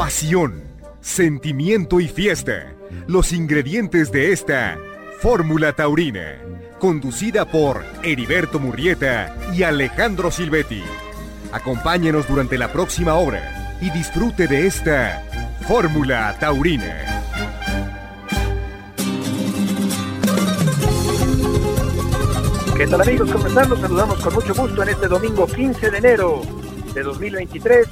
pasión, sentimiento y fiesta. Los ingredientes de esta Fórmula Taurina, conducida por Heriberto Murrieta y Alejandro Silvetti. Acompáñenos durante la próxima hora y disfrute de esta Fórmula Taurina. ¿Qué tal amigos? ¿Cómo están? Los saludamos con mucho gusto en este domingo 15 de enero de 2023,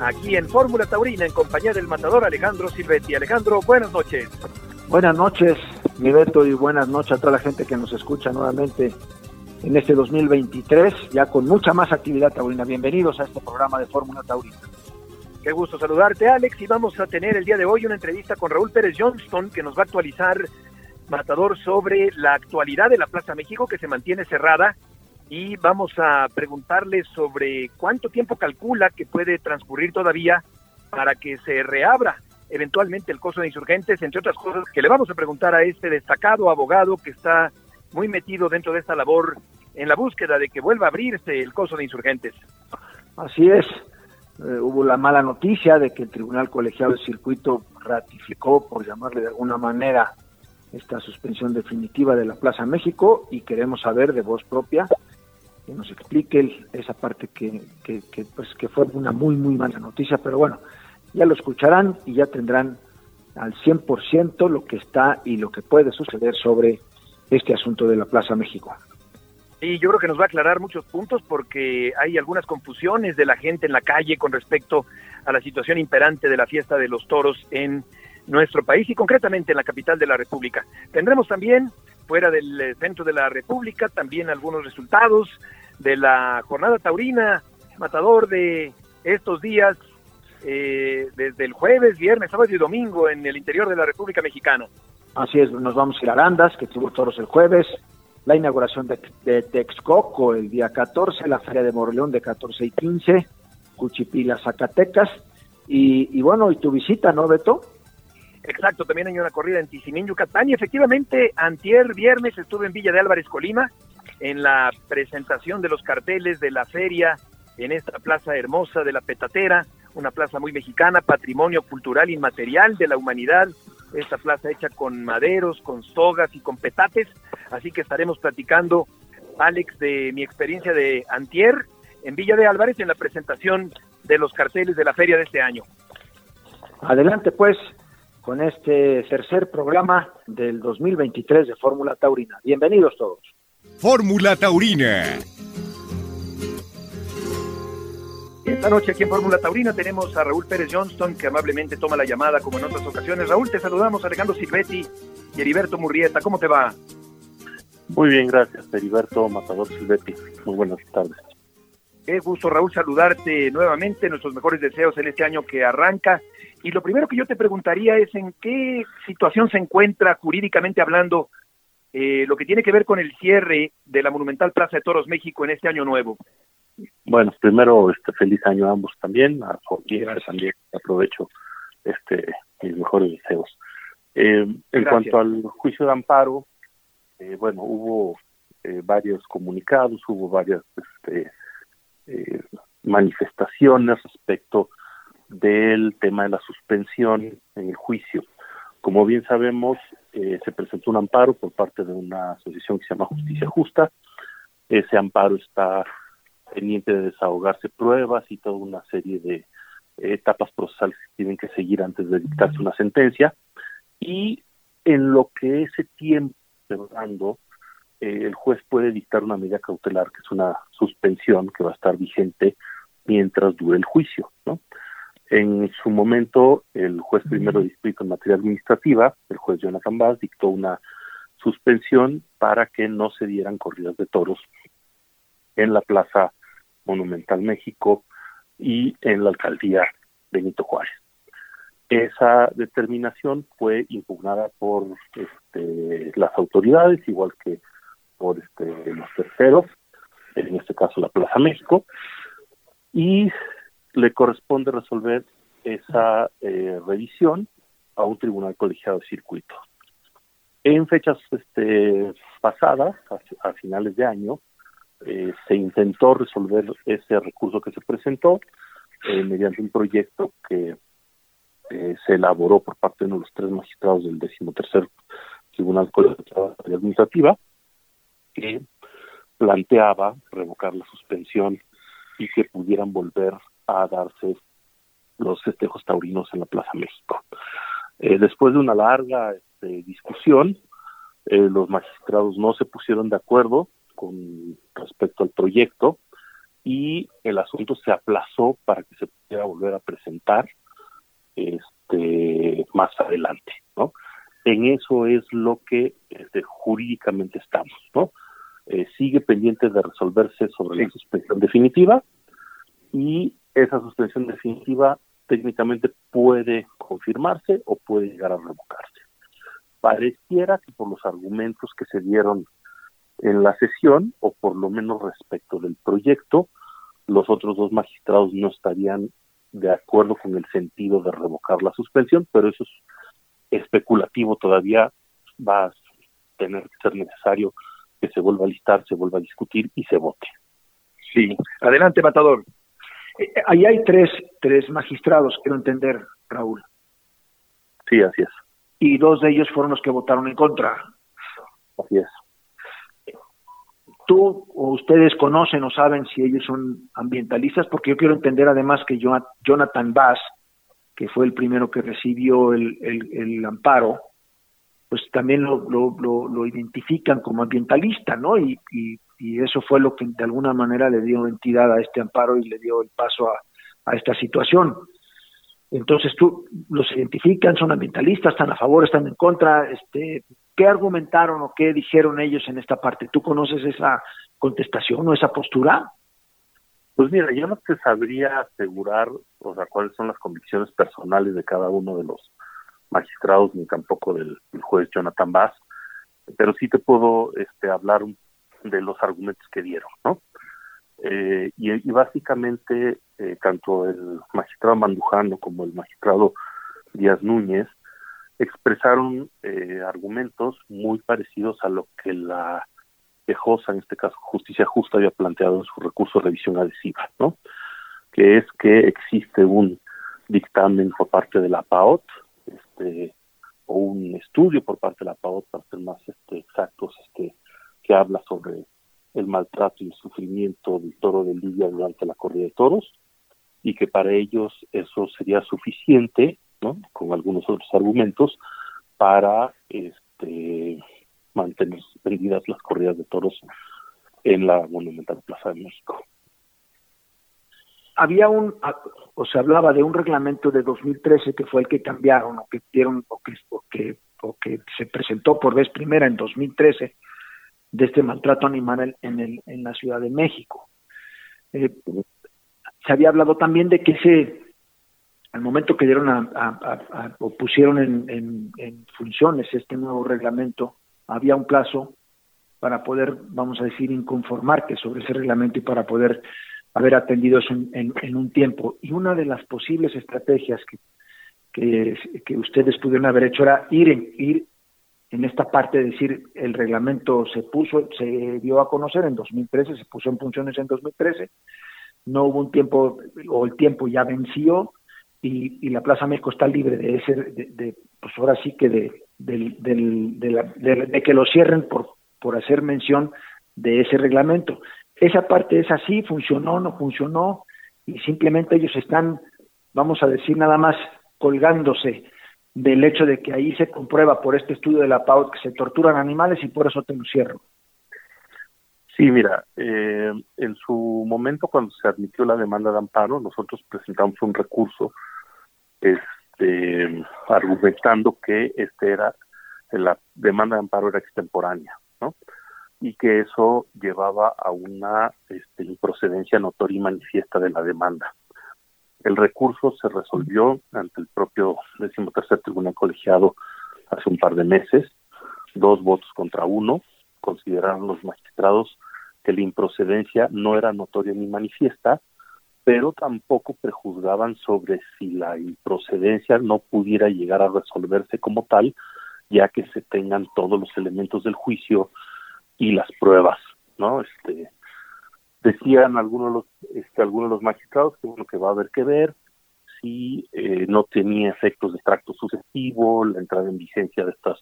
aquí en Fórmula Taurina, en compañía del matador Alejandro Silvetti. Alejandro, buenas noches. Buenas noches, mi Beto, y buenas noches a toda la gente que nos escucha nuevamente en este 2023, ya con mucha más actividad taurina. Bienvenidos a este programa de Fórmula Taurina. Qué gusto saludarte, Alex, y vamos a tener el día de hoy una entrevista con Raúl Pérez Johnston, que nos va a actualizar, Matador, sobre la actualidad de la Plaza México, que se mantiene cerrada, y vamos a preguntarle sobre cuánto tiempo calcula que puede transcurrir todavía para que se reabra eventualmente el coso de insurgentes, entre otras cosas que le vamos a preguntar a este destacado abogado que está muy metido dentro de esta labor en la búsqueda de que vuelva a abrirse el coso de insurgentes. Así es, eh, hubo la mala noticia de que el Tribunal Colegiado del Circuito ratificó, por llamarle de alguna manera, esta suspensión definitiva de la Plaza México y queremos saber de voz propia que nos explique esa parte que, que, que, pues, que fue una muy, muy mala noticia, pero bueno, ya lo escucharán y ya tendrán al 100% lo que está y lo que puede suceder sobre este asunto de la Plaza México. Y yo creo que nos va a aclarar muchos puntos porque hay algunas confusiones de la gente en la calle con respecto a la situación imperante de la fiesta de los toros en nuestro país y concretamente en la capital de la República. Tendremos también fuera del eh, centro de la República también algunos resultados de la jornada taurina, matador de estos días eh, desde el jueves, viernes, sábado y domingo en el interior de la República Mexicana. Así es, nos vamos a ir a Arandas, que tuvo toros el jueves, la inauguración de, de, Texcoco el día 14, la Feria de Morleón de 14 y 15, Cuchipila, Zacatecas, y, y bueno, y tu visita, ¿no, Beto? Exacto, también hay una corrida en Tizimín, Yucatán, y efectivamente, antier viernes estuve en Villa de Álvarez, Colima, en la presentación de los carteles de la feria en esta plaza hermosa de la Petatera, una plaza muy mexicana, patrimonio cultural inmaterial de la humanidad, esta plaza hecha con maderos, con sogas y con petates, así que estaremos platicando, Alex, de mi experiencia de antier en Villa de Álvarez en la presentación de los carteles de la feria de este año. Adelante pues con este tercer programa del 2023 de Fórmula Taurina. Bienvenidos todos. Fórmula Taurina Esta noche aquí en Fórmula Taurina tenemos a Raúl Pérez Johnston, que amablemente toma la llamada como en otras ocasiones. Raúl, te saludamos, Alejandro Silvetti y Heriberto Murrieta. ¿Cómo te va? Muy bien, gracias, Heriberto Matador Silvetti. Muy buenas tardes. Qué gusto, Raúl, saludarte nuevamente. Nuestros mejores deseos en este año que arranca. Y lo primero que yo te preguntaría es en qué situación se encuentra jurídicamente hablando eh, lo que tiene que ver con el cierre de la Monumental Plaza de Toros México en este año nuevo. Bueno, primero, este feliz año a ambos también, a Jorge también aprovecho este mis mejores deseos. Eh, en cuanto al juicio de amparo, eh, bueno, hubo eh, varios comunicados, hubo varias este, eh, manifestaciones respecto del tema de la suspensión en el juicio. Como bien sabemos, eh, se presentó un amparo por parte de una asociación que se llama Justicia Justa. Ese amparo está pendiente de desahogarse pruebas y toda una serie de etapas procesales que tienen que seguir antes de dictarse una sentencia. Y en lo que ese tiempo dando, eh, el juez puede dictar una medida cautelar, que es una suspensión que va a estar vigente mientras dure el juicio. ¿no? En su momento, el juez primero distrito en materia administrativa, el juez Jonathan Bass, dictó una suspensión para que no se dieran corridas de toros en la Plaza Monumental México y en la alcaldía Benito Juárez. Esa determinación fue impugnada por este, las autoridades, igual que por este, los terceros, en este caso la Plaza México, y le corresponde resolver esa eh, revisión a un tribunal colegiado de circuito. En fechas este, pasadas, a, finales de año, eh, se intentó resolver ese recurso que se presentó eh, mediante un proyecto que eh, se elaboró por parte de uno de los tres magistrados del decimotercer Tribunal Colegiado Administrativa, que planteaba revocar la suspensión y que pudieran volver a darse los festejos taurinos en la Plaza México. Eh, después de una larga este, discusión, eh, los magistrados no se pusieron de acuerdo con respecto al proyecto y el asunto se aplazó para que se pudiera volver a presentar este más adelante, ¿no? En eso es lo que este, jurídicamente estamos, ¿no? Eh, sigue pendiente de resolverse sobre la suspensión definitiva y esa suspensión definitiva técnicamente puede confirmarse o puede llegar a revocarse. Pareciera que por los argumentos que se dieron en la sesión, o por lo menos respecto del proyecto, los otros dos magistrados no estarían de acuerdo con el sentido de revocar la suspensión, pero eso es especulativo todavía, va a tener que ser necesario que se vuelva a listar, se vuelva a discutir y se vote. Sí, adelante, Matador. Ahí hay tres, tres magistrados, quiero entender, Raúl. Sí, así es. Y dos de ellos fueron los que votaron en contra. Así es. ¿Tú o ustedes conocen o saben si ellos son ambientalistas? Porque yo quiero entender además que Jonathan Bass, que fue el primero que recibió el, el amparo, pues también lo, lo, lo, identifican como ambientalista, ¿no? Y, y, eso fue lo que de alguna manera le dio entidad a este amparo y le dio el paso a, a esta situación. Entonces tú los identifican, son ambientalistas, están a favor, están en contra, este, ¿qué argumentaron o qué dijeron ellos en esta parte? ¿Tú conoces esa contestación o esa postura? Pues mira, yo no te sabría asegurar, o sea, cuáles son las convicciones personales de cada uno de los magistrados ni tampoco del, juez Jonathan Bass, pero sí te puedo este, hablar de los argumentos que dieron, ¿no? Eh, y, básicamente eh, tanto el magistrado Mandujano como el magistrado Díaz Núñez expresaron eh, argumentos muy parecidos a lo que la quejosa, en este caso Justicia Justa, había planteado en su recurso de revisión adhesiva, ¿no? Que es que existe un dictamen por parte de la PAOT este, o un estudio por parte de la PAOT, para ser más este, exactos, este, que habla sobre el maltrato y el sufrimiento del toro de Lidia durante la corrida de toros, y que para ellos eso sería suficiente, ¿no? con algunos otros argumentos, para este, mantener suspendidas las corridas de toros en la Monumental Plaza de México había un, o se hablaba de un reglamento de 2013 que fue el que cambiaron o que dieron o que, o que, o que se presentó por vez primera en 2013 de este maltrato animal en, el, en la Ciudad de México. Eh, se había hablado también de que ese, al momento que dieron a, o pusieron en, en funciones este nuevo reglamento, había un plazo para poder, vamos a decir, inconformarte sobre ese reglamento y para poder haber atendido eso en, un tiempo. Y una de las posibles estrategias que, que, ustedes pudieron haber hecho era ir ir en esta parte, de decir, el reglamento se puso, se dio a conocer en 2013, se puso en funciones en 2013, no hubo un tiempo, o el tiempo ya venció, y, la Plaza México está libre de ese, de, pues ahora sí que de, de, de que lo cierren por, por hacer mención de ese reglamento. Esa parte es así, funcionó, no funcionó, y simplemente ellos están, vamos a decir nada más, colgándose del hecho de que ahí se comprueba por este estudio de la PAUT que se torturan animales y por eso te lo cierro. Sí, mira, eh, en su momento cuando se admitió la demanda de amparo, nosotros presentamos un recurso este, argumentando que este era la demanda de amparo era extemporánea, ¿no? y que eso llevaba a una este, improcedencia notoria y manifiesta de la demanda. El recurso se resolvió ante el propio decimotercer tribunal colegiado hace un par de meses, dos votos contra uno, consideraron los magistrados que la improcedencia no era notoria ni manifiesta, pero tampoco prejuzgaban sobre si la improcedencia no pudiera llegar a resolverse como tal, ya que se tengan todos los elementos del juicio y las pruebas, ¿no? Este, decían algunos de los, este, algunos de los magistrados que bueno que va a haber que ver si eh, no tenía efectos de tracto sucesivo, la entrada en vigencia de estas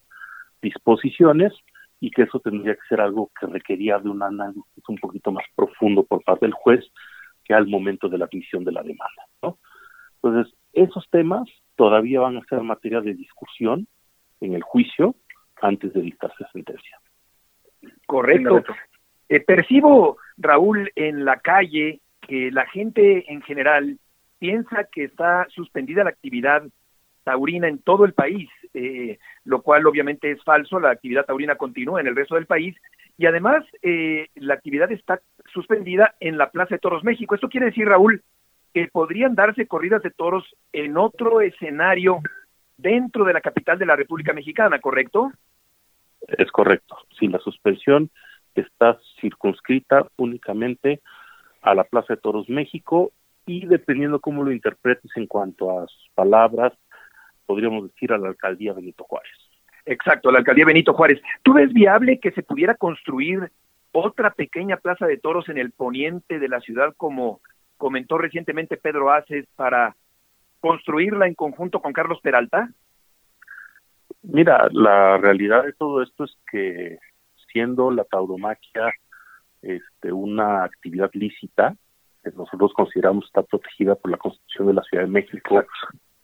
disposiciones y que eso tendría que ser algo que requería de un análisis un poquito más profundo por parte del juez que al momento de la admisión de la demanda. ¿no? Entonces, esos temas todavía van a ser materia de discusión en el juicio antes de dictarse sentencia. Correcto. Eh, percibo, Raúl, en la calle que la gente en general piensa que está suspendida la actividad taurina en todo el país, eh, lo cual obviamente es falso, la actividad taurina continúa en el resto del país y además eh, la actividad está suspendida en la Plaza de Toros México. Esto quiere decir, Raúl, que podrían darse corridas de toros en otro escenario dentro de la capital de la República Mexicana, ¿correcto? Es correcto. Si la suspensión está circunscrita únicamente a la Plaza de Toros México y dependiendo cómo lo interpretes en cuanto a sus palabras, podríamos decir a la alcaldía Benito Juárez. Exacto, la alcaldía Benito Juárez. ¿Tú ves viable que se pudiera construir otra pequeña plaza de toros en el poniente de la ciudad, como comentó recientemente Pedro Aces, para construirla en conjunto con Carlos Peralta? Mira, la realidad de todo esto es que siendo la tauromaquia este, una actividad lícita, que nosotros consideramos está protegida por la Constitución de la Ciudad de México,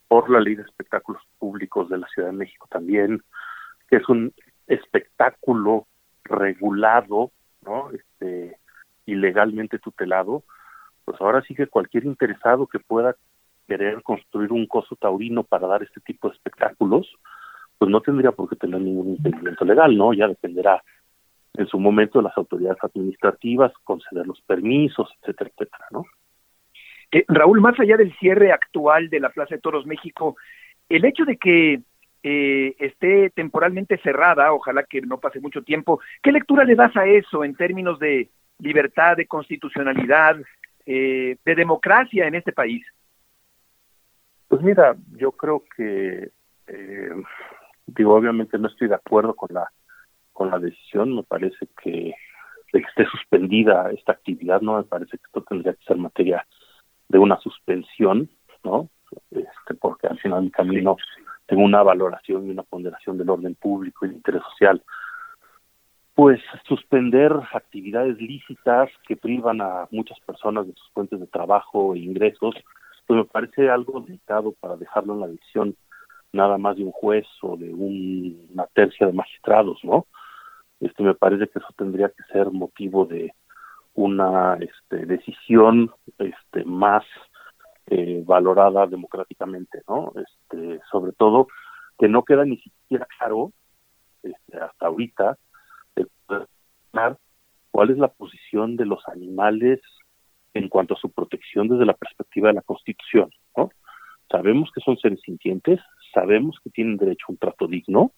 por la Ley de Espectáculos Públicos de la Ciudad de México también, que es un espectáculo regulado, ¿no? Este, ilegalmente tutelado, pues ahora sí que cualquier interesado que pueda querer construir un coso taurino para dar este tipo de espectáculos, pues no tendría por qué tener ningún impedimento legal, ¿no? Ya dependerá en su momento las autoridades administrativas, conceder los permisos, etcétera, etcétera, ¿no? Eh, Raúl, más allá del cierre actual de la Plaza de Toros México, el hecho de que eh, esté temporalmente cerrada, ojalá que no pase mucho tiempo, ¿qué lectura le das a eso en términos de libertad, de constitucionalidad, eh, de democracia en este país? Pues mira, yo creo que, digo, obviamente no estoy de acuerdo con la con la decisión, me parece que de que esté suspendida esta actividad, no me parece que esto tendría que ser materia de una suspensión, ¿no? Este, porque al final del camino tengo una valoración y una ponderación del orden público y el interés social. Pues suspender actividades lícitas que privan a muchas personas de sus fuentes de trabajo e ingresos, pues me parece algo delicado para dejarlo en la decisión nada más de un juez o de una tercia de magistrados, ¿no? Este me parece que eso tendría que ser motivo de una este, decisión este, más eh, valorada democráticamente, ¿no? Este, sobre todo que no queda ni siquiera claro este, hasta ahorita cuál es la posición de los animales en cuanto a su protección desde la perspectiva de la Constitución, ¿no? Sabemos que son seres sintientes, sabemos que tienen derecho a un trato digno,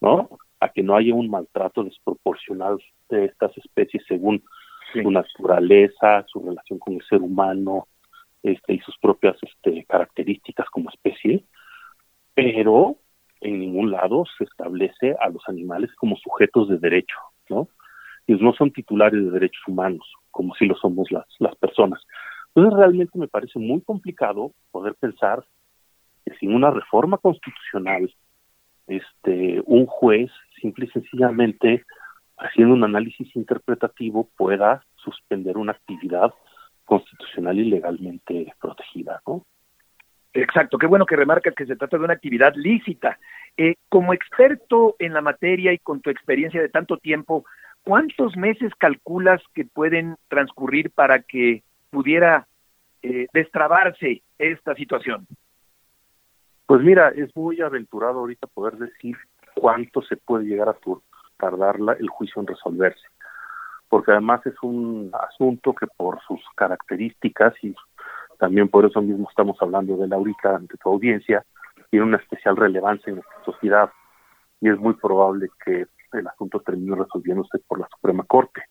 ¿no? A que no haya un maltrato desproporcional de estas especies según su naturaleza, su relación con el ser humano, este, y sus propias este, características como especie, pero en ningún lado se establece a los animales como sujetos de derecho, ¿no? Ellos no son titulares de derechos humanos, como si lo somos las, las personas. Entonces realmente me parece muy complicado poder pensar que sin una reforma constitucional, este, un juez simple y sencillamente haciendo un análisis interpretativo pueda suspender una actividad constitucional y legalmente protegida, ¿no? Exacto, qué bueno que remarcas que se trata de una actividad lícita. Eh, como experto en la materia y con tu experiencia de tanto tiempo, ¿cuántos meses calculas que pueden transcurrir para que pudiera eh, destrabarse esta situación? Pues mira, es muy aventurado ahorita poder decir cuánto se puede llegar a tardar el juicio en resolverse porque además es un asunto que por sus características y también por eso mismo estamos hablando de la ahorita ante tu audiencia, tiene una especial relevancia en nuestra sociedad y es muy probable que el asunto termine resolviéndose por la Suprema Corte.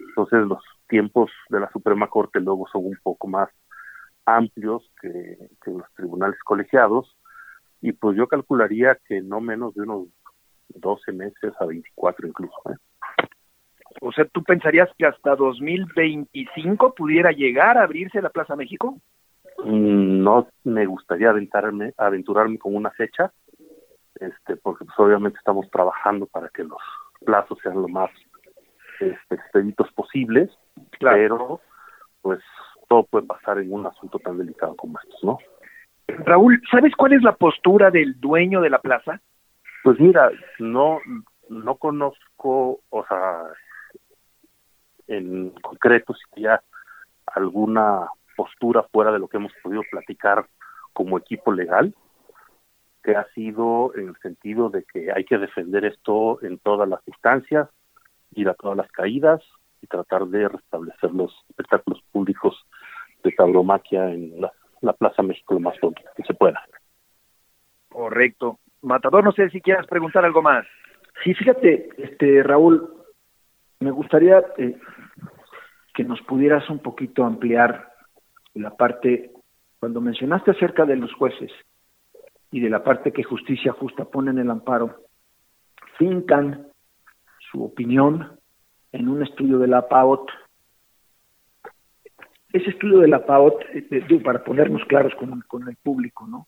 Entonces los tiempos de la Suprema Corte luego son un poco más amplios que los tribunales colegiados y pues yo calcularía que no menos de unos 12 meses a 24 incluso. ¿eh? O sea, ¿tú pensarías que hasta 2025 pudiera llegar a abrirse la Plaza México? Mm, no me gustaría aventarme, aventurarme con una fecha, este, porque pues, obviamente estamos trabajando para que los plazos sean lo más este, expeditos posibles, pero pues todo puede pasar en un asunto tan delicado como estos, ¿no? Raúl, ¿sabes cuál es la postura del dueño de la plaza? Pues mira, no, no conozco, o sea, en concreto si ya alguna postura fuera de lo que hemos podido platicar como equipo legal, que ha sido en el sentido de que hay que defender esto en todas las instancias, ir a todas las caídas y tratar de restablecer los espectáculos públicos de tauromaquia en la, Plaza México lo más pronto que se pueda. Correcto. Matador, no sé si quieras preguntar algo más. Sí, fíjate, este Raúl, me gustaría eh, que nos pudieras un poquito ampliar la parte, cuando mencionaste acerca de los jueces y de la parte que justicia justa pone en el amparo, fincan su opinión en un estudio de la PAOT. Ese estudio de la PAOT, eh, para ponernos claros con, con el público, ¿no?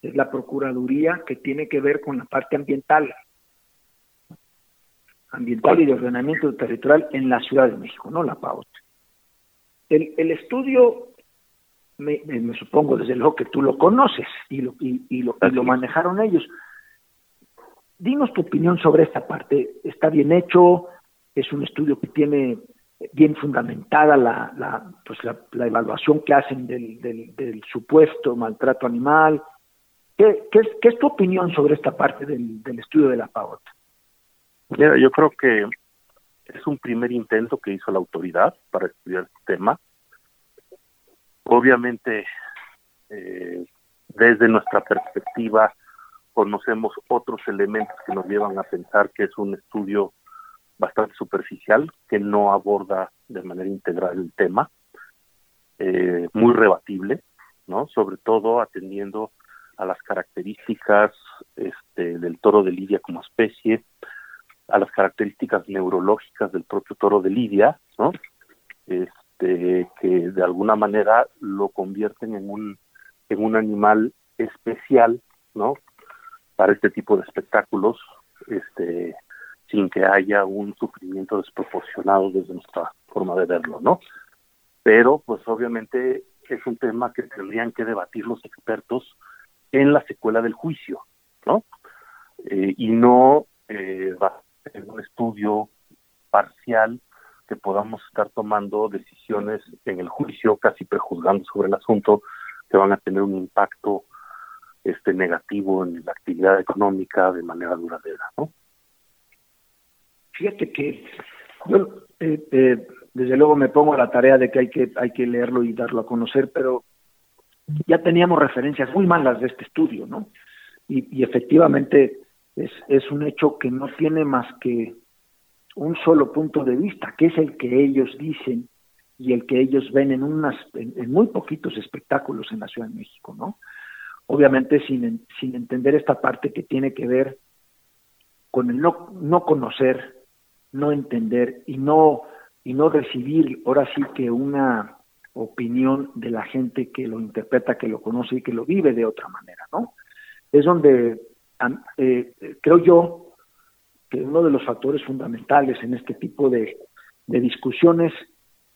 Es la Procuraduría que tiene que ver con la parte ambiental, ambiental y de ordenamiento territorial en la Ciudad de México, no la PAOT. El, el estudio me, me, supongo desde luego que tú lo conoces y lo, y, lo, lo manejaron ellos. Dinos tu opinión sobre esta parte. ¿Está bien hecho? ¿Es un estudio que tiene bien fundamentada la, la, pues la, evaluación que hacen del, del, supuesto maltrato animal? ¿Qué, qué, es, ¿Qué, es, tu opinión sobre esta parte del, del estudio de la PAOT? Mira, yo creo que es un primer intento que hizo la autoridad para estudiar este tema Obviamente, eh, desde nuestra perspectiva, conocemos otros elementos que nos llevan a pensar que es un estudio bastante superficial, que no aborda de manera integral el tema, eh, muy rebatible, ¿no? Sobre todo atendiendo a las características este, del toro de Lidia como especie, a las características neurológicas del propio toro de Lidia, ¿no? Este, que de alguna manera lo convierten en un, en un animal especial, ¿no? Para este tipo de espectáculos, este, sin que haya un sufrimiento desproporcionado desde nuestra forma de verlo, ¿no? Pero, pues obviamente es un tema que tendrían que debatir los expertos en la secuela del juicio, ¿no? Eh, y no eh, en un estudio parcial que podamos estar tomando decisiones en el juicio, casi prejuzgando sobre el asunto, que van a tener un impacto este negativo en la actividad económica de manera duradera, ¿no? Fíjate que yo eh, eh, desde luego me pongo a la tarea de que hay que hay que leerlo y darlo a conocer, pero ya teníamos referencias muy malas de este estudio, ¿no? Y, efectivamente es, es un hecho que no tiene más que un solo punto de vista, que es el que ellos dicen y el que ellos ven en unas en, muy poquitos espectáculos en la Ciudad de México, ¿no? Obviamente sin, sin entender esta parte que tiene que ver con el no, no conocer, no entender y no y no recibir ahora sí que una opinión de la gente que lo interpreta, que lo conoce y que lo vive de otra manera, ¿no? Es donde eh, creo yo que uno de los factores fundamentales en este tipo de, discusiones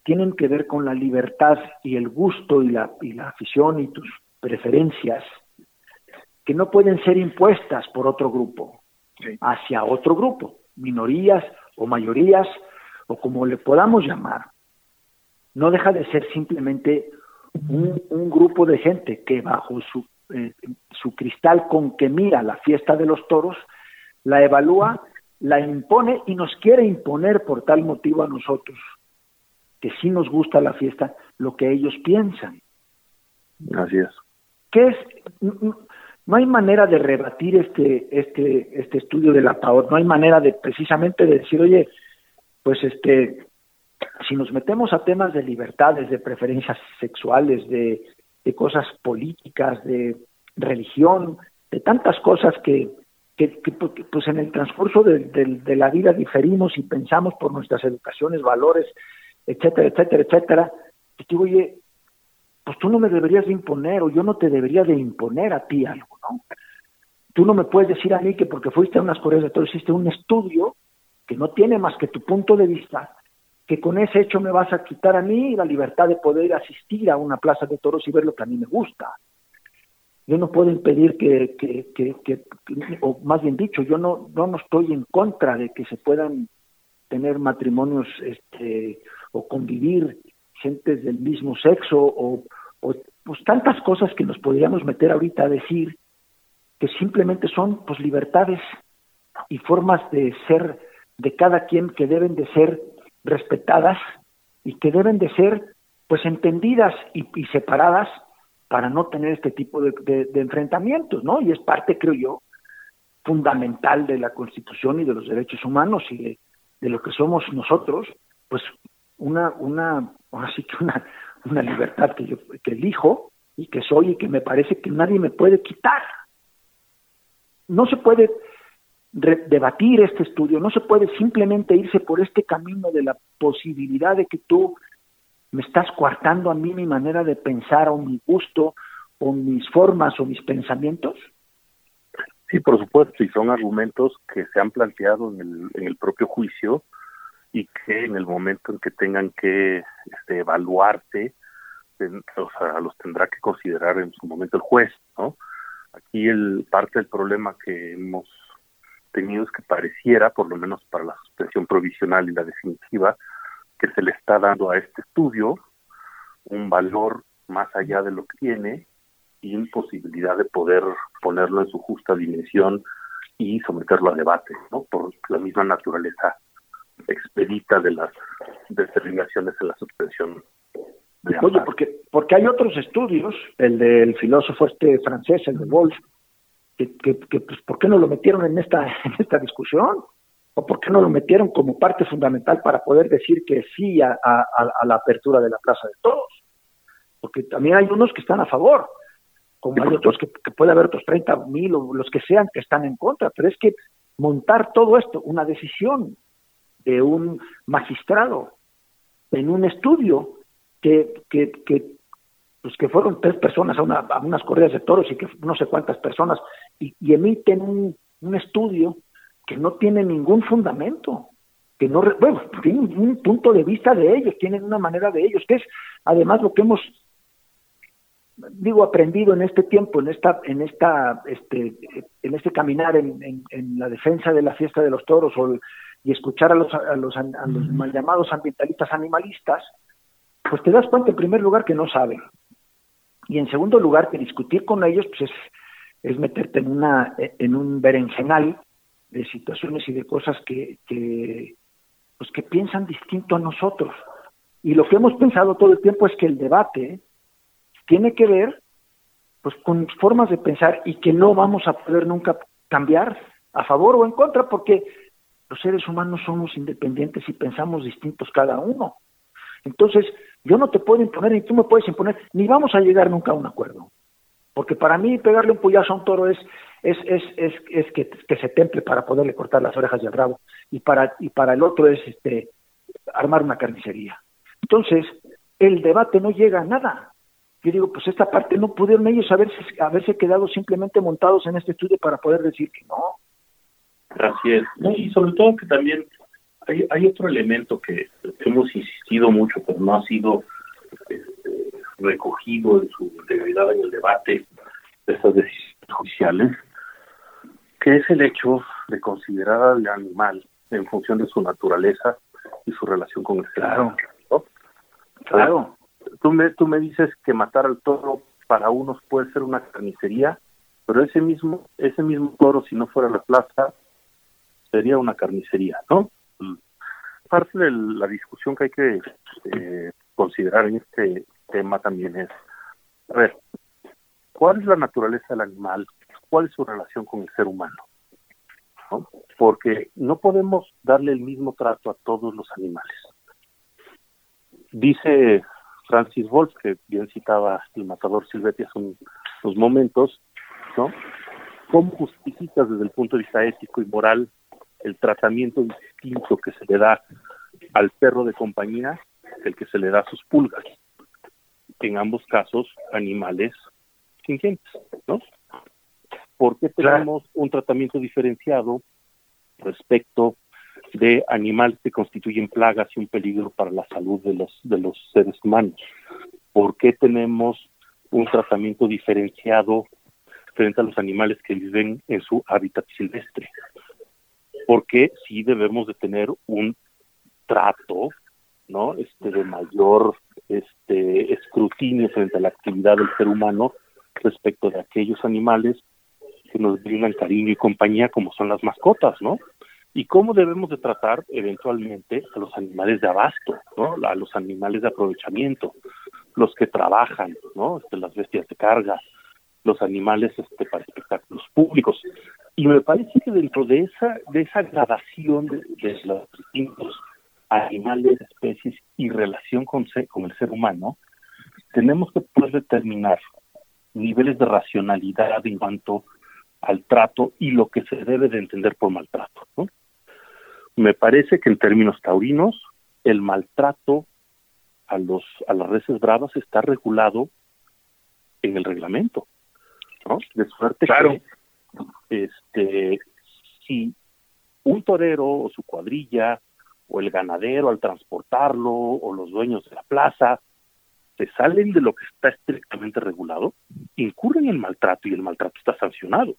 tienen que ver con la libertad y el gusto y la, y la afición y tus preferencias, que no pueden ser impuestas por otro grupo hacia otro grupo, minorías o mayorías o como le podamos llamar. No deja de ser simplemente un, un grupo de gente que bajo su, eh, su cristal con que mira la fiesta de los toros, la evalúa la impone y nos quiere imponer por tal motivo a nosotros, que sí nos gusta la fiesta, lo que ellos piensan. Así es. ¿Qué es? No hay manera de rebatir este, este, este estudio de la PAOT, no hay manera de precisamente de decir, oye, pues este, si nos metemos a temas de libertades, de preferencias sexuales, de, de cosas políticas, de religión, de tantas cosas que, que, pues en el transcurso de, la vida diferimos y pensamos por nuestras educaciones, valores, etcétera, etcétera, etcétera. Y digo, oye, pues tú no me deberías de imponer o yo no te debería de imponer a ti algo, ¿no? Tú no me puedes decir a mí que porque fuiste a unas Coreas de Toros hiciste un estudio que no tiene más que tu punto de vista, que con ese hecho me vas a quitar a mí la libertad de poder asistir a una plaza de toros y ver lo que a mí me gusta. Yo no puedo impedir que, o más bien dicho, yo no, no, no estoy en contra de que se puedan tener matrimonios este, o convivir gentes del mismo sexo o, o pues tantas cosas que nos podríamos meter ahorita a decir que simplemente son pues libertades y formas de ser de cada quien que deben de ser respetadas y que deben de ser pues entendidas y, separadas para no tener este tipo de, enfrentamientos, ¿no? Y es parte, creo yo, fundamental de la Constitución y de los derechos humanos y de, de lo que somos nosotros, pues una, una, así que una, una libertad que yo que elijo y que soy y que me parece que nadie me puede quitar no se puede debatir este estudio, no se puede simplemente irse por este camino de la posibilidad de que tú me estás coartando a mí mi manera de pensar o mi gusto o mis formas o mis pensamientos. Sí, por supuesto, y son argumentos que se han planteado en el, en el propio juicio y que en el momento en que tengan que este, evaluarse, o sea, los tendrá que considerar en su momento el juez, ¿no? Aquí el parte del problema que hemos tenido es que pareciera, por lo menos para la suspensión provisional y la definitiva, que se le está dando a este estudio un valor más allá de lo que tiene y imposibilidad de poder ponerlo en su justa dimensión y someterlo a debate, ¿no? Por la misma naturaleza expedita de las determinaciones en la suspensión Oye, porque, porque hay otros estudios, el del filósofo este francés, el de Wolf, que, que, pues, ¿por qué no lo metieron en esta, en esta discusión? ¿O por qué no lo metieron como parte fundamental para poder decir que sí a, a, la apertura de la Plaza de Todos? Porque también hay unos que están a favor, como hay otros que, que puede haber otros 30 mil o los que sean que están en contra, pero es que montar todo esto, una decisión de un magistrado en un estudio que, que, pues que fueron tres personas a, una, a unas corridas de toros y que no sé cuántas personas, y, emiten un, un, estudio que no tiene ningún fundamento, que no, bueno, tienen un punto de vista de ellos, tienen una manera de ellos, que es además lo que hemos digo aprendido en este tiempo en esta en esta este en este caminar en, en, la defensa de la fiesta de los toros o, y escuchar a los a los, a los mal llamados ambientalistas animalistas pues te das cuenta en primer lugar que no saben. Y en segundo lugar que discutir con ellos pues es, es meterte en una en un berenjenal de situaciones y de cosas que, que pues que piensan distinto a nosotros. Y lo que hemos pensado todo el tiempo es que el debate tiene que ver pues con formas de pensar y que no vamos a poder nunca cambiar a favor o en contra porque los seres humanos somos independientes y pensamos distintos cada uno. Entonces, yo no te puedo imponer, ni tú me puedes imponer, ni vamos a llegar nunca a un acuerdo. Porque para mí pegarle un puyazo a un toro es, es, es, es, que, se temple para poderle cortar las orejas y el rabo. Y para, y para el otro es este, armar una carnicería. Entonces, el debate no llega a nada. Yo digo, pues esta parte no pudieron ellos haberse, haberse quedado simplemente montados en este estudio para poder decir que no. Así es. Y sobre todo que también hay, hay otro elemento que hemos insistido mucho, pero no ha sido este, recogido en su integridad en el debate de estas decisiones judiciales, que es el hecho de considerar al animal en función de su naturaleza y su relación con el ser claro. Claro. Tú me, tú me dices que matar al toro para unos puede ser una carnicería, pero ese mismo, ese mismo toro, si no fuera la plaza, sería una carnicería, ¿no? parte de la discusión que hay que eh, considerar en este tema también es, a ver, ¿cuál es la naturaleza del animal? ¿Cuál es su relación con el ser humano? Porque no podemos darle el mismo trato a todos los animales. Dice Francis Wolf, que bien citaba el matador Silvetti hace unos momentos, ¿no? ¿Cómo justificas desde el punto de vista ético y moral el tratamiento distinto que se le da al perro de compañía el que se le da a sus pulgas. en ambos casos animales sintientes, ¿no? ¿Por qué tenemos un tratamiento diferenciado respecto de animales que constituyen plagas y un peligro para la salud de los de los seres humanos? ¿Por qué tenemos un tratamiento diferenciado frente a los animales que viven en su hábitat silvestre? Porque sí debemos de tener un trato, ¿no? Este de mayor este escrutinio frente a la actividad del ser humano respecto de aquellos animales que nos brindan cariño y compañía como son las mascotas, ¿no? Y cómo debemos de tratar eventualmente a los animales de abasto, ¿no? A los animales de aprovechamiento, los que trabajan, ¿no? Este, las bestias de carga, los animales este, para espectáculos públicos. Y me parece que dentro de esa, de esa gradación de, los distintos animales, especies y relación con, con el ser humano, tenemos que poder determinar niveles de racionalidad en cuanto al trato y lo que se debe de entender por maltrato. ¿no? Me parece que en términos taurinos, el maltrato a los a las reses bravas está regulado en el reglamento, ¿no? De suerte claro. que este si un torero o su cuadrilla o el ganadero al transportarlo o los dueños de la plaza se salen de lo que está estrictamente regulado, incurren en maltrato y el maltrato está sancionado.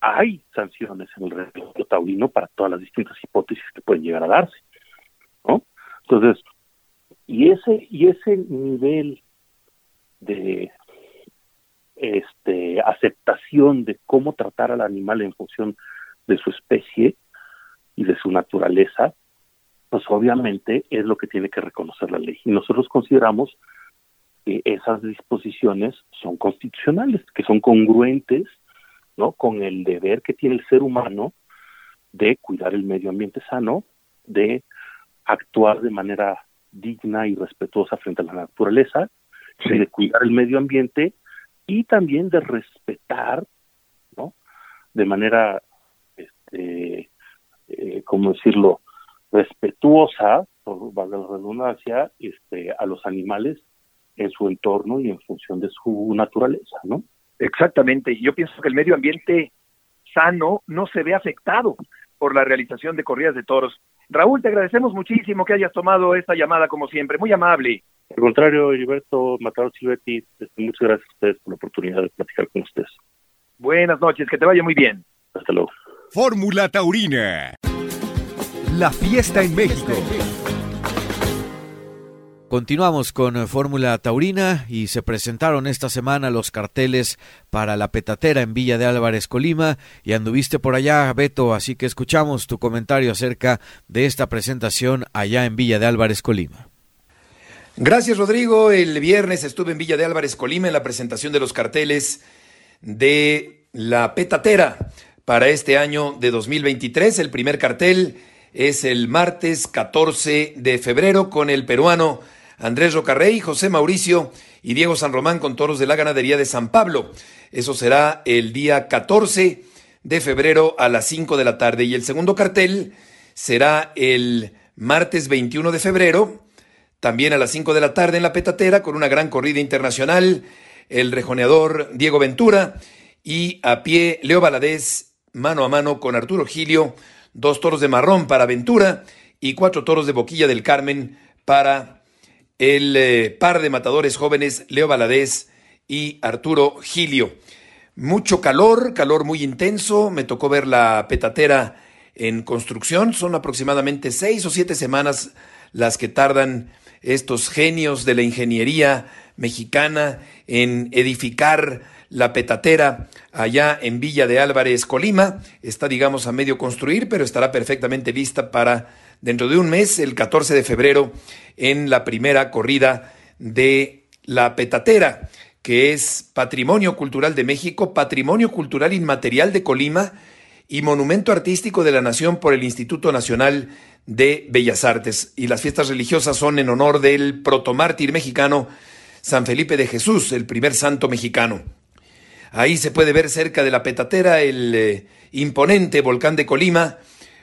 Hay sanciones en el reglamento taurino para todas las distintas hipótesis que pueden llegar a darse, ¿no? Entonces, y ese y ese nivel de este aceptación de cómo tratar al animal en función de su especie y de su naturaleza, pues obviamente es lo que tiene que reconocer la ley. Y nosotros consideramos que esas disposiciones son constitucionales, que son congruentes ¿no? con el deber que tiene el ser humano de cuidar el medio ambiente sano, de actuar de manera digna y respetuosa frente a la naturaleza, de cuidar el medio ambiente y también de respetar, ¿no? De manera, este, eh, ¿cómo decirlo? respetuosa, por valga la redundancia, este, a los animales en su entorno y en función de su naturaleza, ¿no? Exactamente. Yo pienso que el medio ambiente sano no se ve afectado por la realización de corridas de toros. Raúl, te agradecemos muchísimo que hayas tomado esta llamada como siempre, muy amable. Al contrario, Gilberto Mataro Silvetti, este, muchas gracias a ustedes por la oportunidad de platicar con ustedes. Buenas noches, que te vaya muy bien. Hasta luego. Fórmula Taurina. La fiesta en México. Continuamos con Fórmula Taurina y se presentaron esta semana los carteles para la petatera en Villa de Álvarez, Colima, y anduviste por allá, Beto, así que escuchamos tu comentario acerca de esta presentación allá en Villa de Álvarez, Colima. Gracias, Rodrigo. El viernes estuve en Villa de Álvarez, Colima, en la presentación de los carteles de la petatera para este año de 2023. El primer cartel es el martes 14 de febrero con el peruano Andrés Rocarrey, José Mauricio y Diego San Román con toros de la ganadería de San Pablo. Eso será el día 14 de febrero a las 5 de la tarde. Y el segundo cartel será el martes 21 de febrero, también a las 5 de la tarde en la Petatera, con una gran corrida internacional, el rejoneador Diego Ventura y a pie Leo Valadez, mano a mano con Arturo Gilio dos toros de marrón para Ventura y cuatro toros de Boquilla del Carmen para el eh, par de matadores jóvenes Leo Valadez y Arturo Gilio. Mucho calor, calor muy intenso, me tocó ver la petatera en construcción, son aproximadamente seis o siete semanas las que tardan estos genios de la ingeniería mexicana en edificar la Petatera, allá en Villa de Álvarez, Colima. Está, digamos, a medio construir, pero estará perfectamente lista para dentro de un mes, el 14 de febrero, en la primera corrida de la Petatera, que es Patrimonio Cultural de México, Patrimonio Cultural Inmaterial de Colima y Monumento Artístico de la Nación por el Instituto Nacional de Bellas Artes. Y las fiestas religiosas son en honor del protomártir mexicano San Felipe de Jesús, el primer santo mexicano. Ahí se puede ver cerca de la petatera el eh, imponente volcán de Colima,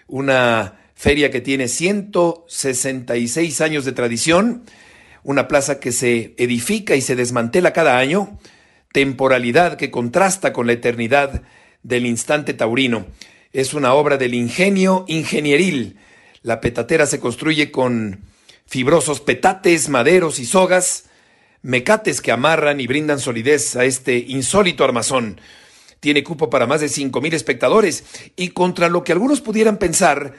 una feria que tiene 166 años de tradición, una plaza que se edifica y se desmantela cada año, temporalidad que contrasta con la eternidad del instante taurino. Es una obra del ingenio ingenieril. La petatera se construye con fibrosos petates, maderos y sogas, mecates que amarran y brindan solidez a este insólito armazón. Tiene cupo para más de 5.000 espectadores y contra lo que algunos pudieran pensar,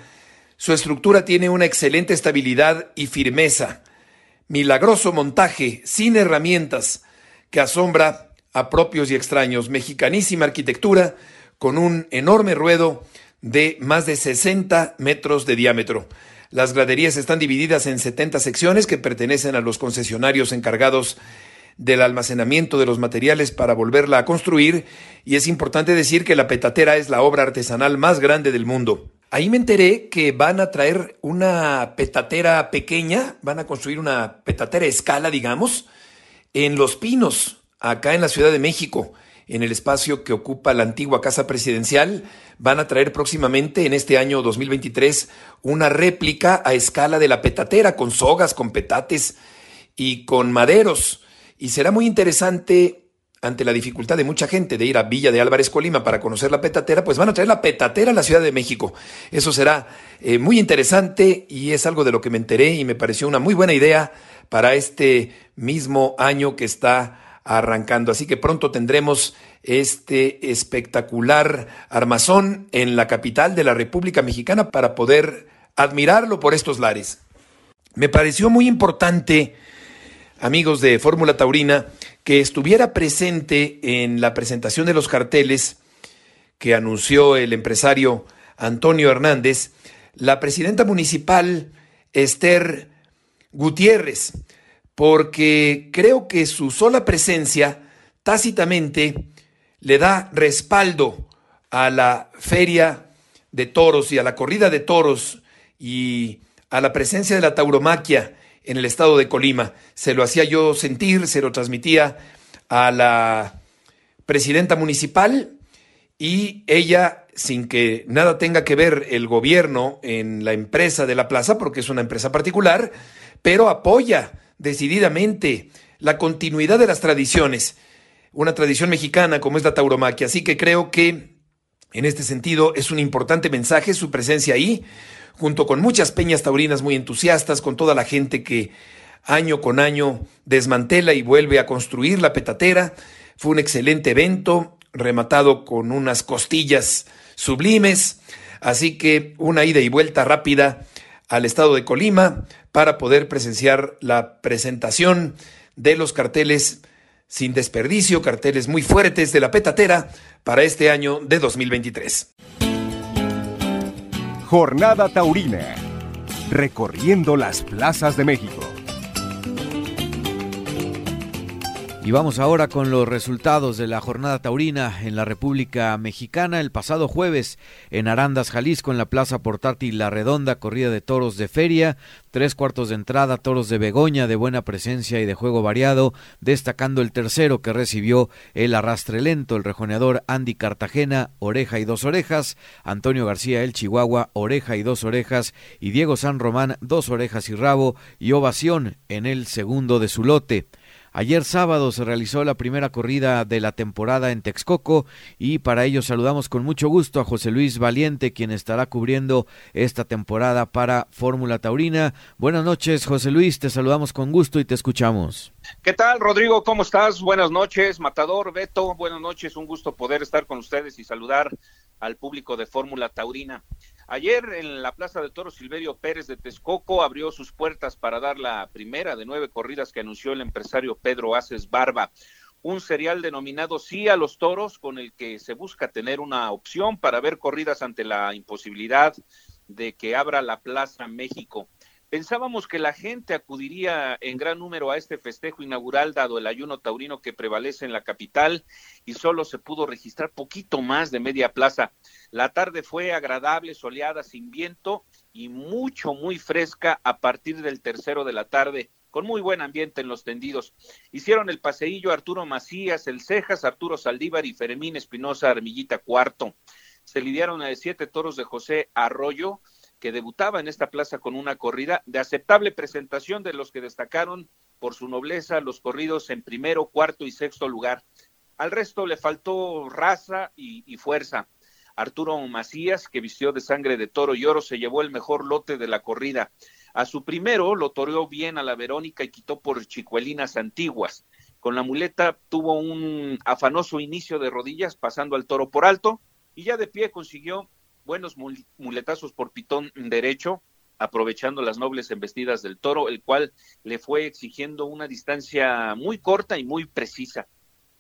su estructura tiene una excelente estabilidad y firmeza. Milagroso montaje, sin herramientas, que asombra a propios y extraños. Mexicanísima arquitectura, con un enorme ruedo de más de 60 metros de diámetro. Las graderías están divididas en 70 secciones que pertenecen a los concesionarios encargados del almacenamiento de los materiales para volverla a construir y es importante decir que la petatera es la obra artesanal más grande del mundo. Ahí me enteré que van a traer una petatera pequeña, van a construir una petatera escala, digamos, en Los Pinos, acá en la Ciudad de México en el espacio que ocupa la antigua Casa Presidencial. Van a traer próximamente, en este año 2023, una réplica a escala de la petatera, con sogas, con petates y con maderos. Y será muy interesante, ante la dificultad de mucha gente de ir a Villa de Álvarez Colima para conocer la petatera, pues van a traer la petatera a la Ciudad de México. Eso será eh, muy interesante y es algo de lo que me enteré y me pareció una muy buena idea para este mismo año que está arrancando. Así que pronto tendremos este espectacular armazón en la capital de la República Mexicana para poder admirarlo por estos lares. Me pareció muy importante, amigos de Fórmula Taurina, que estuviera presente en la presentación de los carteles que anunció el empresario Antonio Hernández, la presidenta municipal Esther Gutiérrez, porque creo que su sola presencia tácitamente le da respaldo a la feria de toros y a la corrida de toros y a la presencia de la tauromaquia en el estado de Colima. Se lo hacía yo sentir, se lo transmitía a la presidenta municipal y ella, sin que nada tenga que ver el gobierno en la empresa de la plaza, porque es una empresa particular, pero apoya decididamente la continuidad de las tradiciones, una tradición mexicana como es la tauromaquia. Así que creo que en este sentido es un importante mensaje su presencia ahí, junto con muchas peñas taurinas muy entusiastas, con toda la gente que año con año desmantela y vuelve a construir la petatera. Fue un excelente evento, rematado con unas costillas sublimes. Así que una ida y vuelta rápida al estado de Colima para poder presenciar la presentación de los carteles sin desperdicio, carteles muy fuertes de la petatera para este año de 2023. Jornada Taurina, recorriendo las plazas de México. Y vamos ahora con los resultados de la jornada taurina en la República Mexicana. El pasado jueves en Arandas, Jalisco, en la Plaza Portátil La Redonda, corrida de toros de feria, tres cuartos de entrada, toros de Begoña de buena presencia y de juego variado, destacando el tercero que recibió el arrastre lento, el rejoneador Andy Cartagena, oreja y dos orejas, Antonio García el Chihuahua, oreja y dos orejas, y Diego San Román, dos orejas y rabo, y ovación en el segundo de su lote. Ayer sábado se realizó la primera corrida de la temporada en Texcoco y para ello saludamos con mucho gusto a José Luis Valiente, quien estará cubriendo esta temporada para Fórmula Taurina. Buenas noches, José Luis, te saludamos con gusto y te escuchamos. ¿Qué tal, Rodrigo? ¿Cómo estás? Buenas noches, Matador, Beto, buenas noches, un gusto poder estar con ustedes y saludar al público de Fórmula Taurina. Ayer en la Plaza de Toro Silverio Pérez de Texcoco abrió sus puertas para dar la primera de nueve corridas que anunció el empresario Pedro Aces Barba. Un serial denominado Sí a los Toros con el que se busca tener una opción para ver corridas ante la imposibilidad de que abra la Plaza México. Pensábamos que la gente acudiría en gran número a este festejo inaugural dado el ayuno taurino que prevalece en la capital y solo se pudo registrar poquito más de media plaza. La tarde fue agradable, soleada, sin viento y mucho, muy fresca a partir del tercero de la tarde, con muy buen ambiente en los tendidos. Hicieron el paseillo Arturo Macías, el Cejas, Arturo Saldívar y Fermín Espinosa Armillita Cuarto. Se lidiaron a siete toros de José Arroyo, que debutaba en esta plaza con una corrida de aceptable presentación de los que destacaron por su nobleza los corridos en primero, cuarto y sexto lugar. Al resto le faltó raza y, fuerza. Arturo Macías, que vistió de sangre de toro y oro, se llevó el mejor lote de la corrida. A su primero lo toreó bien a la Verónica y quitó por chicuelinas antiguas. Con la muleta tuvo un afanoso inicio de rodillas pasando al toro por alto y ya de pie consiguió buenos muletazos por pitón derecho, aprovechando las nobles embestidas del toro, el cual le fue exigiendo una distancia muy corta y muy precisa.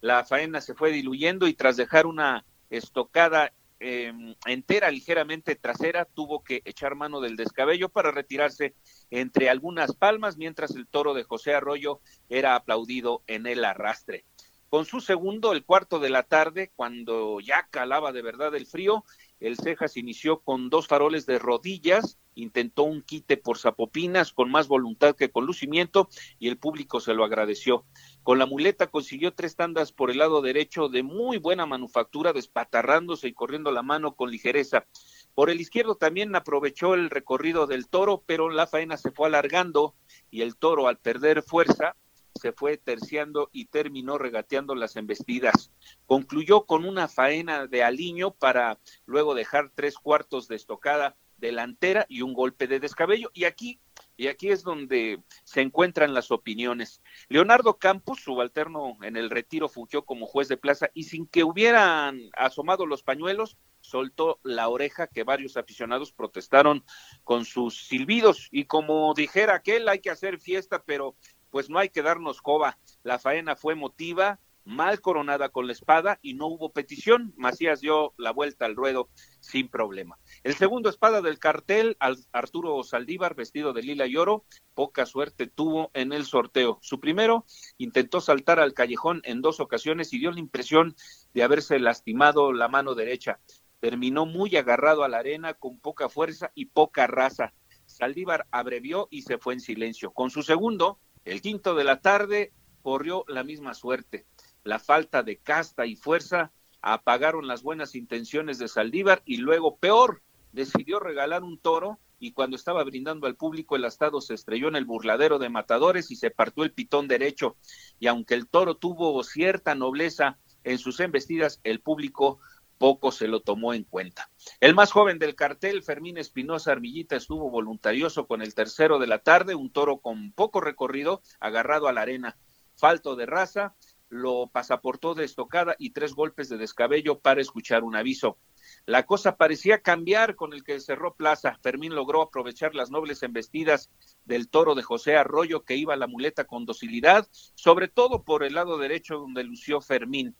La faena se fue diluyendo y tras dejar una estocada em, entera, ligeramente trasera, tuvo que echar mano del descabello para retirarse entre algunas palmas, mientras el toro de José Arroyo era aplaudido en el arrastre. Con su segundo, el cuarto de la tarde, cuando ya calaba de verdad el frío, el Cejas inició con dos faroles de rodillas, intentó un quite por zapopinas con más voluntad que con lucimiento y el público se lo agradeció. Con la muleta consiguió tres tandas por el lado derecho de muy buena manufactura, despatarrándose y corriendo la mano con ligereza. Por el izquierdo también aprovechó el recorrido del toro, pero la faena se fue alargando y el toro al perder fuerza se fue terciando y terminó regateando las embestidas. Concluyó con una faena de aliño para luego dejar tres cuartos de estocada delantera y un golpe de descabello. Y aquí, y aquí es donde se encuentran las opiniones. Leonardo Campos, subalterno en el retiro, fungió como juez de plaza y sin que hubieran asomado los pañuelos, soltó la oreja que varios aficionados protestaron con sus silbidos. Y como dijera aquel, hay que hacer fiesta, pero pues no hay que darnos coba. La faena fue motiva, mal coronada con la espada y no hubo petición. Macías dio la vuelta al ruedo sin problema. El segundo espada del cartel, Arturo Saldívar, vestido de lila y oro, poca suerte tuvo en el sorteo. Su primero intentó saltar al callejón en dos ocasiones y dio la impresión de haberse lastimado la mano derecha. Terminó muy agarrado a la arena con poca fuerza y poca raza. Saldívar abrevió y se fue en silencio. Con su segundo, el quinto de la tarde corrió la misma suerte. La falta de casta y fuerza apagaron las buenas intenciones de Saldívar y luego, peor, decidió regalar un toro y cuando estaba brindando al público el astado se estrelló en el burladero de matadores y se partió el pitón derecho. Y aunque el toro tuvo cierta nobleza en sus embestidas, el público poco se lo tomó en cuenta. El más joven del cartel, Fermín Espinosa Armillita, estuvo voluntarioso con el tercero de la tarde, un toro con poco recorrido, agarrado a la arena, falto de raza, lo pasaportó de estocada y tres golpes de descabello para escuchar un aviso. La cosa parecía cambiar con el que cerró plaza. Fermín logró aprovechar las nobles embestidas del toro de José Arroyo que iba a la muleta con docilidad, sobre todo por el lado derecho donde lució Fermín.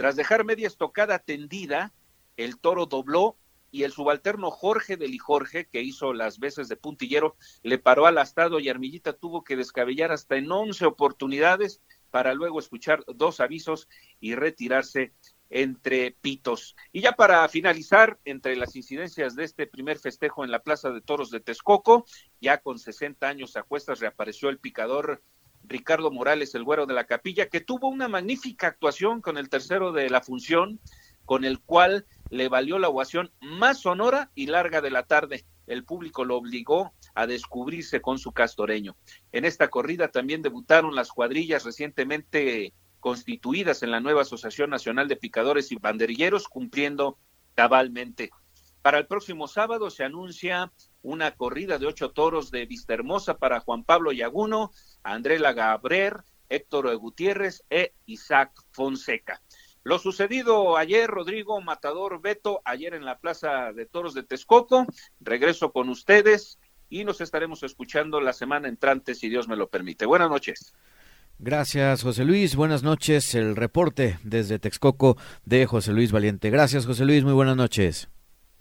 Tras dejar media estocada tendida, el toro dobló y el subalterno Jorge de Lijorge, que hizo las veces de puntillero, le paró al astado y Armillita tuvo que descabellar hasta en once oportunidades para luego escuchar dos avisos y retirarse entre pitos. Y ya para finalizar, entre las incidencias de este primer festejo en la Plaza de Toros de Texcoco, ya con 60 años a reapareció el picador Ricardo Morales, el güero de la capilla, que tuvo una magnífica actuación con el tercero de la función, con el cual le valió la ovación más sonora y larga de la tarde. El público lo obligó a descubrirse con su castoreño. En esta corrida también debutaron las cuadrillas recientemente constituidas en la nueva Asociación Nacional de Picadores y Banderilleros, cumpliendo cabalmente. Para el próximo sábado se anuncia una corrida de ocho toros de Vista Hermosa para Juan Pablo Yaguno, André Lagabrer, Héctor Gutiérrez e Isaac Fonseca. Lo sucedido ayer, Rodrigo Matador Beto, ayer en la Plaza de Toros de Texcoco. Regreso con ustedes y nos estaremos escuchando la semana entrante, si Dios me lo permite. Buenas noches. Gracias, José Luis. Buenas noches. El reporte desde Texcoco de José Luis Valiente. Gracias, José Luis. Muy buenas noches.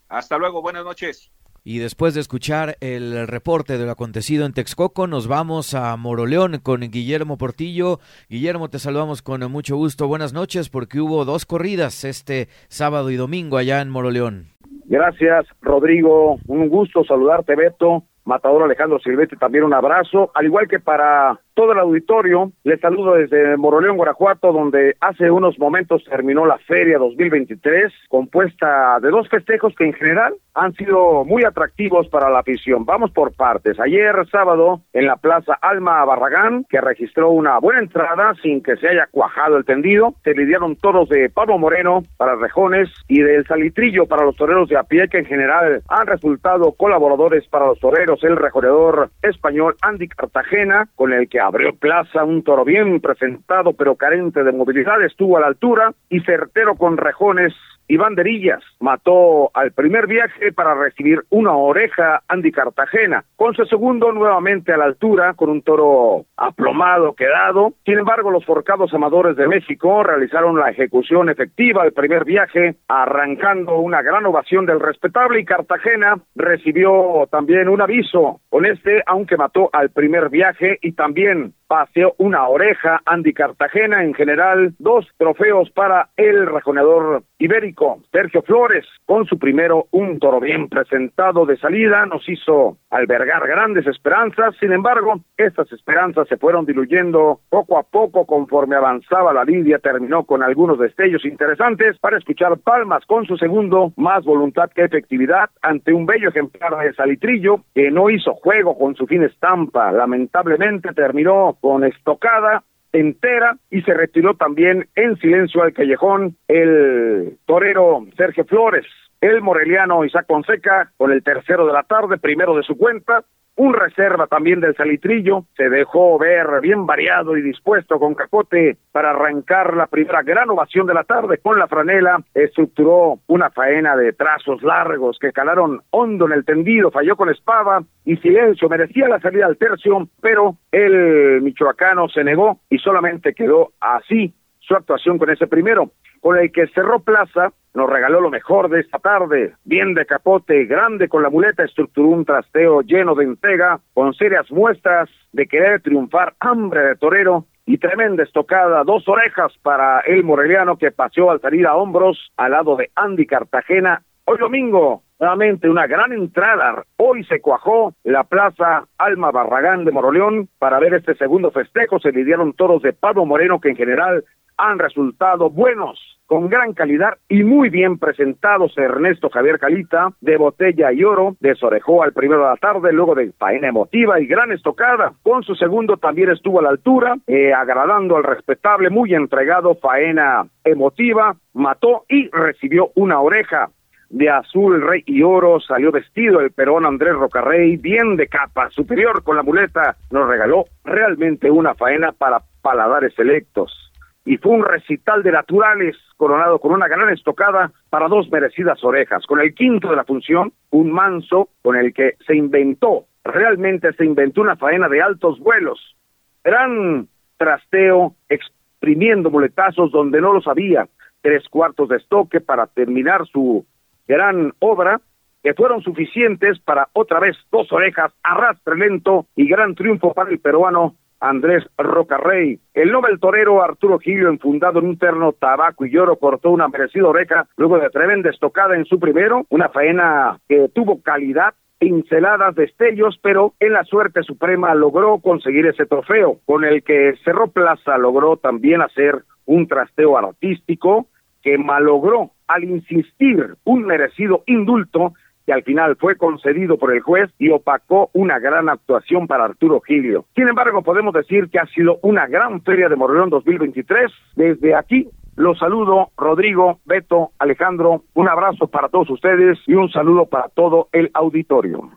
Hasta luego. Buenas noches. Y después de escuchar el reporte de lo acontecido en Texcoco, nos vamos a Moroleón con Guillermo Portillo. Guillermo, te saludamos con mucho gusto. Buenas noches, porque hubo dos corridas este sábado y domingo allá en Moroleón. Gracias, Rodrigo. Un gusto saludarte, Beto. Matador Alejandro Silvestre, también un abrazo. Al igual que para todo el auditorio. Les saludo desde Moroleón, Guanajuato, donde hace unos momentos terminó la Feria 2023, compuesta de dos festejos que en general han sido muy atractivos para la afición. Vamos por partes. Ayer sábado en la Plaza Alma Barragán, que registró una buena entrada sin que se haya cuajado el tendido, se lidiaron toros de Pablo Moreno para rejones y del salitrillo para los toreros de a pie que en general han resultado colaboradores para los toreros. El rejoneador español Andy Cartagena, con el que abrió plaza un toro bien presentado pero carente de movilidad, estuvo a la altura y certero con rejones y banderillas. Mató al primer viaje para recibir una oreja Andy Cartagena. Con su segundo nuevamente a la altura, con un toro aplomado quedado. Sin embargo, los forcados amadores de México realizaron la ejecución efectiva del primer viaje, arrancando una gran ovación del respetable y Cartagena recibió también un aviso con este, aunque mató al primer viaje y también paseó una oreja Andy Cartagena, en general dos trofeos para el rajonador ibérico Sergio Flores, con su primero un toro bien presentado de salida, nos hizo albergar grandes esperanzas, sin embargo, estas esperanzas se fueron diluyendo poco a poco conforme avanzaba la lidia, terminó con algunos destellos interesantes para escuchar palmas con su segundo, más voluntad que efectividad ante un bello ejemplar de Salitrillo que no hizo juego con su fin estampa, lamentablemente terminó con estocada entera y se retiró también en silencio al callejón el torero Sergio Flores. El moreliano Isaac Fonseca con el tercero de la tarde, primero de su cuenta, un reserva también del Salitrillo, se dejó ver bien variado y dispuesto con capote para arrancar la primera gran ovación de la tarde con la franela, estructuró una faena de trazos largos que calaron hondo en el tendido, falló con espada y silencio, merecía la salida al tercio, pero el michoacano se negó y solamente quedó así su actuación con ese primero, con el que cerró plaza nos regaló lo mejor de esta tarde, bien de capote, grande con la muleta, estructuró un trasteo lleno de entrega, con serias muestras de querer triunfar, hambre de torero y tremenda estocada, dos orejas para el moreliano que paseó al salir a hombros al lado de Andy Cartagena. Hoy domingo, nuevamente una gran entrada. Hoy se cuajó la plaza Alma Barragán de Moroleón para ver este segundo festejo. Se lidiaron toros de Pablo Moreno que en general han resultado buenos con gran calidad y muy bien presentados. Ernesto Javier Calita, de botella y oro, desorejó al primero de la tarde, luego de faena emotiva y gran estocada. Con su segundo también estuvo a la altura, eh, agradando al respetable, muy entregado, faena emotiva, mató y recibió una oreja. De azul, rey y oro, salió vestido el perón Andrés Rocarrey, bien de capa superior con la muleta, nos regaló realmente una faena para paladares selectos y fue un recital de naturales coronado con una gran estocada para dos merecidas orejas. Con el quinto de la función, un manso con el que se inventó, realmente se inventó una faena de altos vuelos. Gran trasteo, exprimiendo muletazos donde no los había, tres cuartos de estoque para terminar su gran obra, que fueron suficientes para otra vez dos orejas, arrastre lento y gran triunfo para el peruano Andrés Rocarrey. El Nobel torero Arturo Gilio, enfundado en un terno tabaco y lloro, cortó una merecida oreja luego de tremenda estocada en su primero, una faena que tuvo calidad pinceladas, destellos, pero en la suerte suprema logró conseguir ese trofeo, con el que Cerró Plaza logró también hacer un trasteo artístico que malogró al insistir un merecido indulto que al final fue concedido por el juez y opacó una gran actuación para Arturo Gilio. Sin embargo, podemos decir que ha sido una gran feria de Morreón 2023. Desde aquí los saludo, Rodrigo, Beto, Alejandro, un abrazo para todos ustedes y un saludo para todo el auditorio.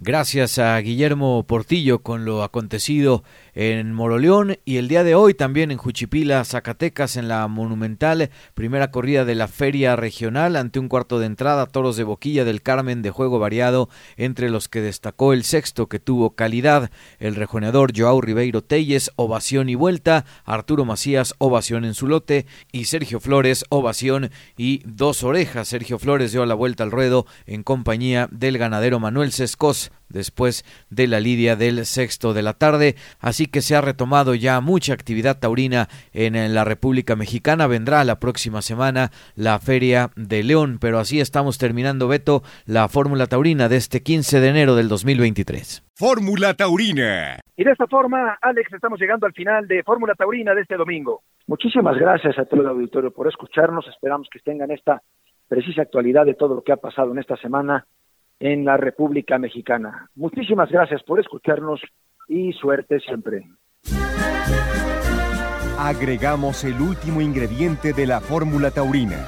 Gracias a Guillermo Portillo con lo acontecido en Moroleón y el día de hoy también en Juchipila, Zacatecas, en la monumental primera corrida de la feria regional ante un cuarto de entrada, toros de boquilla del Carmen de juego variado, entre los que destacó el sexto que tuvo calidad, el rejoneador Joao Ribeiro Telles, ovación y vuelta, Arturo Macías, ovación en su lote y Sergio Flores, ovación y dos orejas. Sergio Flores dio la vuelta al ruedo en compañía del ganadero Manuel Sescos después de la lidia del sexto de la tarde. Así que se ha retomado ya mucha actividad taurina en la República Mexicana. Vendrá la próxima semana la Feria de León, pero así estamos terminando, Beto, la Fórmula Taurina de este 15 de enero del 2023. Fórmula Taurina. Y de esta forma, Alex, estamos llegando al final de Fórmula Taurina de este domingo. Muchísimas gracias a todo el auditorio por escucharnos. Esperamos que tengan esta precisa actualidad de todo lo que ha pasado en esta semana en la República Mexicana. Muchísimas gracias por escucharnos y suerte siempre. Agregamos el último ingrediente de la fórmula taurina.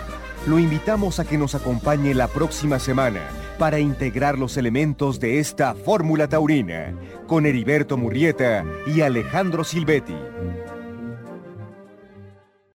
Lo invitamos a que nos acompañe la próxima semana para integrar los elementos de esta fórmula taurina con Heriberto Murrieta y Alejandro Silvetti.